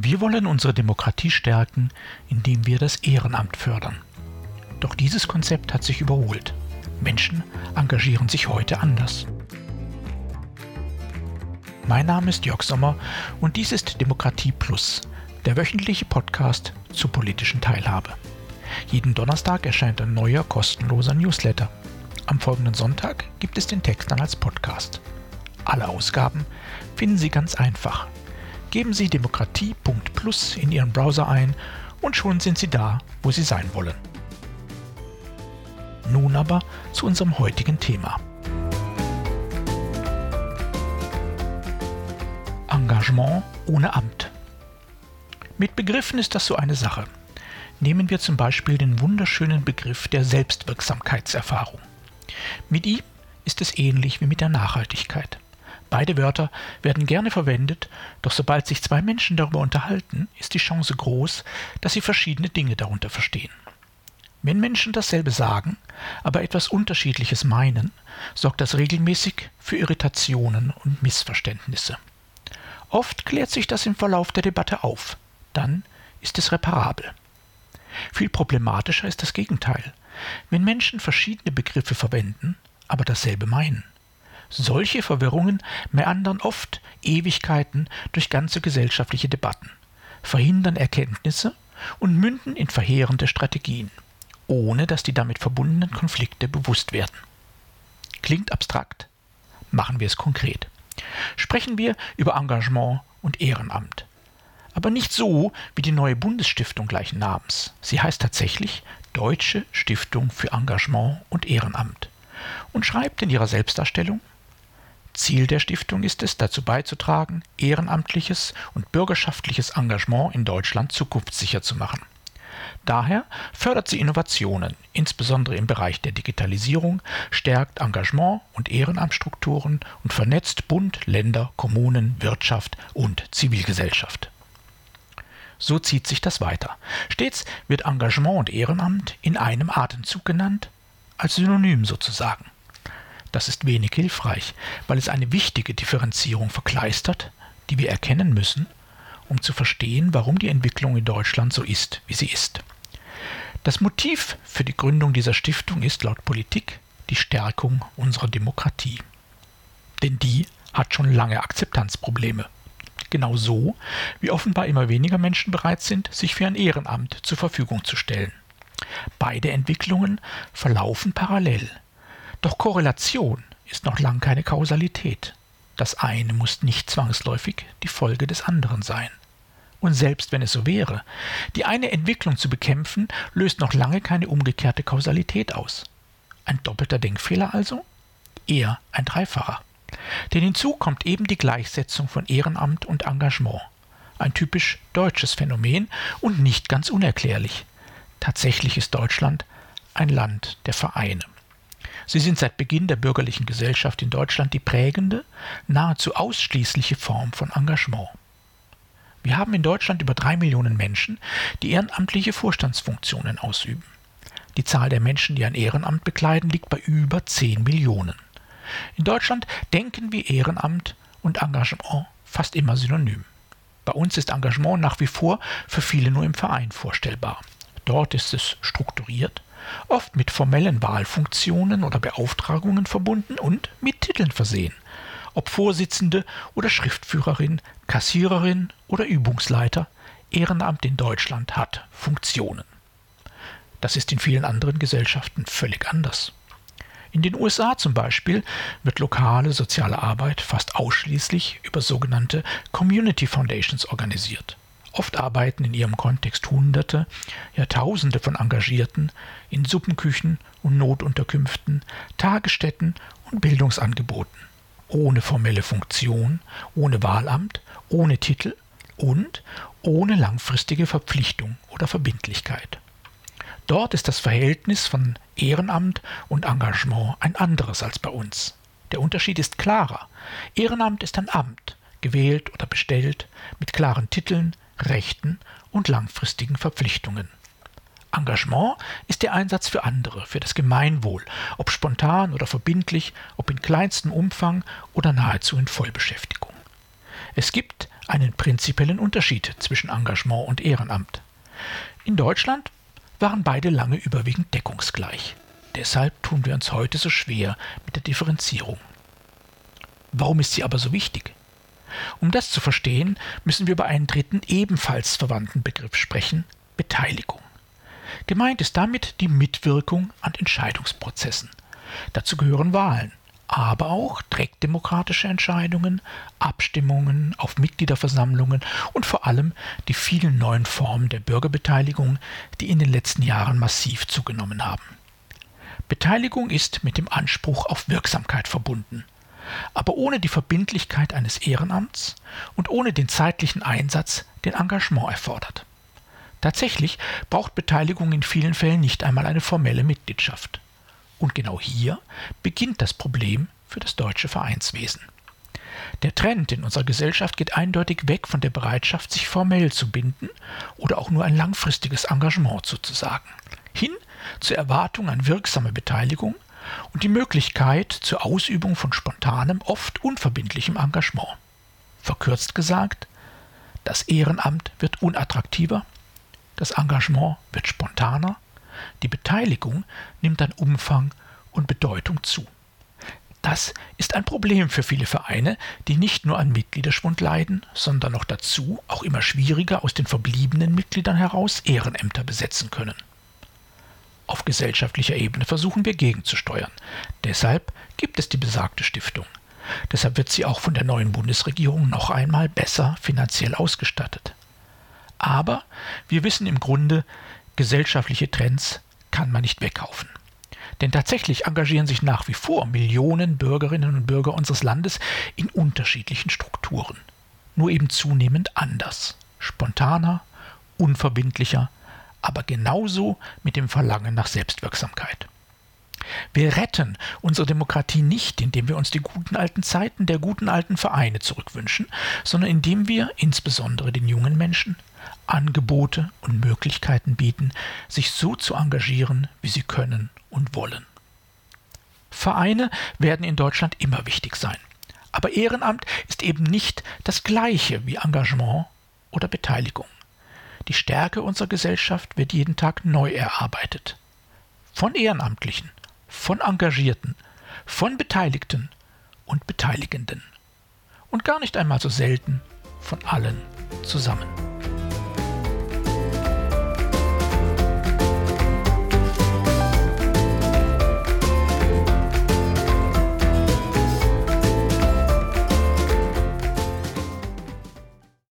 Wir wollen unsere Demokratie stärken, indem wir das Ehrenamt fördern. Doch dieses Konzept hat sich überholt. Menschen engagieren sich heute anders. Mein Name ist Jörg Sommer und dies ist Demokratie Plus, der wöchentliche Podcast zur politischen Teilhabe. Jeden Donnerstag erscheint ein neuer kostenloser Newsletter. Am folgenden Sonntag gibt es den Text dann als Podcast. Alle Ausgaben finden Sie ganz einfach. Geben Sie demokratie.plus in Ihren Browser ein und schon sind Sie da, wo Sie sein wollen. Nun aber zu unserem heutigen Thema. Engagement ohne Amt. Mit Begriffen ist das so eine Sache. Nehmen wir zum Beispiel den wunderschönen Begriff der Selbstwirksamkeitserfahrung. Mit ihm ist es ähnlich wie mit der Nachhaltigkeit. Beide Wörter werden gerne verwendet, doch sobald sich zwei Menschen darüber unterhalten, ist die Chance groß, dass sie verschiedene Dinge darunter verstehen. Wenn Menschen dasselbe sagen, aber etwas Unterschiedliches meinen, sorgt das regelmäßig für Irritationen und Missverständnisse. Oft klärt sich das im Verlauf der Debatte auf, dann ist es reparabel. Viel problematischer ist das Gegenteil, wenn Menschen verschiedene Begriffe verwenden, aber dasselbe meinen. Solche Verwirrungen meandern oft Ewigkeiten durch ganze gesellschaftliche Debatten, verhindern Erkenntnisse und münden in verheerende Strategien, ohne dass die damit verbundenen Konflikte bewusst werden. Klingt abstrakt? Machen wir es konkret. Sprechen wir über Engagement und Ehrenamt. Aber nicht so wie die neue Bundesstiftung gleichen Namens. Sie heißt tatsächlich Deutsche Stiftung für Engagement und Ehrenamt und schreibt in ihrer Selbstdarstellung Ziel der Stiftung ist es, dazu beizutragen, ehrenamtliches und bürgerschaftliches Engagement in Deutschland zukunftssicher zu machen. Daher fördert sie Innovationen, insbesondere im Bereich der Digitalisierung, stärkt Engagement und Ehrenamtsstrukturen und vernetzt Bund, Länder, Kommunen, Wirtschaft und Zivilgesellschaft. So zieht sich das weiter. Stets wird Engagement und Ehrenamt in einem Atemzug genannt, als Synonym sozusagen. Das ist wenig hilfreich, weil es eine wichtige Differenzierung verkleistert, die wir erkennen müssen, um zu verstehen, warum die Entwicklung in Deutschland so ist, wie sie ist. Das Motiv für die Gründung dieser Stiftung ist laut Politik die Stärkung unserer Demokratie. Denn die hat schon lange Akzeptanzprobleme. Genau so, wie offenbar immer weniger Menschen bereit sind, sich für ein Ehrenamt zur Verfügung zu stellen. Beide Entwicklungen verlaufen parallel. Doch Korrelation ist noch lang keine Kausalität. Das eine muss nicht zwangsläufig die Folge des anderen sein. Und selbst wenn es so wäre, die eine Entwicklung zu bekämpfen, löst noch lange keine umgekehrte Kausalität aus. Ein doppelter Denkfehler also? Eher ein dreifacher. Denn hinzu kommt eben die Gleichsetzung von Ehrenamt und Engagement. Ein typisch deutsches Phänomen und nicht ganz unerklärlich. Tatsächlich ist Deutschland ein Land der Vereine. Sie sind seit Beginn der bürgerlichen Gesellschaft in Deutschland die prägende, nahezu ausschließliche Form von Engagement. Wir haben in Deutschland über drei Millionen Menschen, die ehrenamtliche Vorstandsfunktionen ausüben. Die Zahl der Menschen, die ein Ehrenamt bekleiden, liegt bei über zehn Millionen. In Deutschland denken wir Ehrenamt und Engagement fast immer synonym. Bei uns ist Engagement nach wie vor für viele nur im Verein vorstellbar. Dort ist es strukturiert, oft mit formellen Wahlfunktionen oder Beauftragungen verbunden und mit Titeln versehen, ob Vorsitzende oder Schriftführerin, Kassiererin oder Übungsleiter, Ehrenamt in Deutschland hat Funktionen. Das ist in vielen anderen Gesellschaften völlig anders. In den USA zum Beispiel wird lokale soziale Arbeit fast ausschließlich über sogenannte Community Foundations organisiert. Oft arbeiten in ihrem Kontext Hunderte, ja Tausende von Engagierten in Suppenküchen und Notunterkünften, Tagesstätten und Bildungsangeboten, ohne formelle Funktion, ohne Wahlamt, ohne Titel und ohne langfristige Verpflichtung oder Verbindlichkeit. Dort ist das Verhältnis von Ehrenamt und Engagement ein anderes als bei uns. Der Unterschied ist klarer. Ehrenamt ist ein Amt, gewählt oder bestellt, mit klaren Titeln, Rechten und langfristigen Verpflichtungen. Engagement ist der Einsatz für andere, für das Gemeinwohl, ob spontan oder verbindlich, ob in kleinstem Umfang oder nahezu in Vollbeschäftigung. Es gibt einen prinzipiellen Unterschied zwischen Engagement und Ehrenamt. In Deutschland waren beide lange überwiegend deckungsgleich. Deshalb tun wir uns heute so schwer mit der Differenzierung. Warum ist sie aber so wichtig? Um das zu verstehen, müssen wir über einen dritten ebenfalls verwandten Begriff sprechen, Beteiligung. Gemeint ist damit die Mitwirkung an Entscheidungsprozessen. Dazu gehören Wahlen, aber auch direktdemokratische Entscheidungen, Abstimmungen auf Mitgliederversammlungen und vor allem die vielen neuen Formen der Bürgerbeteiligung, die in den letzten Jahren massiv zugenommen haben. Beteiligung ist mit dem Anspruch auf Wirksamkeit verbunden aber ohne die Verbindlichkeit eines Ehrenamts und ohne den zeitlichen Einsatz, den Engagement erfordert. Tatsächlich braucht Beteiligung in vielen Fällen nicht einmal eine formelle Mitgliedschaft. Und genau hier beginnt das Problem für das deutsche Vereinswesen. Der Trend in unserer Gesellschaft geht eindeutig weg von der Bereitschaft, sich formell zu binden oder auch nur ein langfristiges Engagement zuzusagen, hin zur Erwartung an wirksame Beteiligung und die Möglichkeit zur Ausübung von spontanem, oft unverbindlichem Engagement. Verkürzt gesagt, das Ehrenamt wird unattraktiver, das Engagement wird spontaner, die Beteiligung nimmt an Umfang und Bedeutung zu. Das ist ein Problem für viele Vereine, die nicht nur an Mitgliederschwund leiden, sondern noch dazu auch immer schwieriger aus den verbliebenen Mitgliedern heraus Ehrenämter besetzen können. Auf gesellschaftlicher Ebene versuchen wir gegenzusteuern. Deshalb gibt es die besagte Stiftung. Deshalb wird sie auch von der neuen Bundesregierung noch einmal besser finanziell ausgestattet. Aber wir wissen im Grunde, gesellschaftliche Trends kann man nicht wegkaufen. Denn tatsächlich engagieren sich nach wie vor Millionen Bürgerinnen und Bürger unseres Landes in unterschiedlichen Strukturen. Nur eben zunehmend anders, spontaner, unverbindlicher, aber genauso mit dem Verlangen nach Selbstwirksamkeit. Wir retten unsere Demokratie nicht, indem wir uns die guten alten Zeiten der guten alten Vereine zurückwünschen, sondern indem wir insbesondere den jungen Menschen Angebote und Möglichkeiten bieten, sich so zu engagieren, wie sie können und wollen. Vereine werden in Deutschland immer wichtig sein. Aber Ehrenamt ist eben nicht das gleiche wie Engagement oder Beteiligung. Die Stärke unserer Gesellschaft wird jeden Tag neu erarbeitet. Von Ehrenamtlichen, von Engagierten, von Beteiligten und Beteiligenden. Und gar nicht einmal so selten von allen zusammen.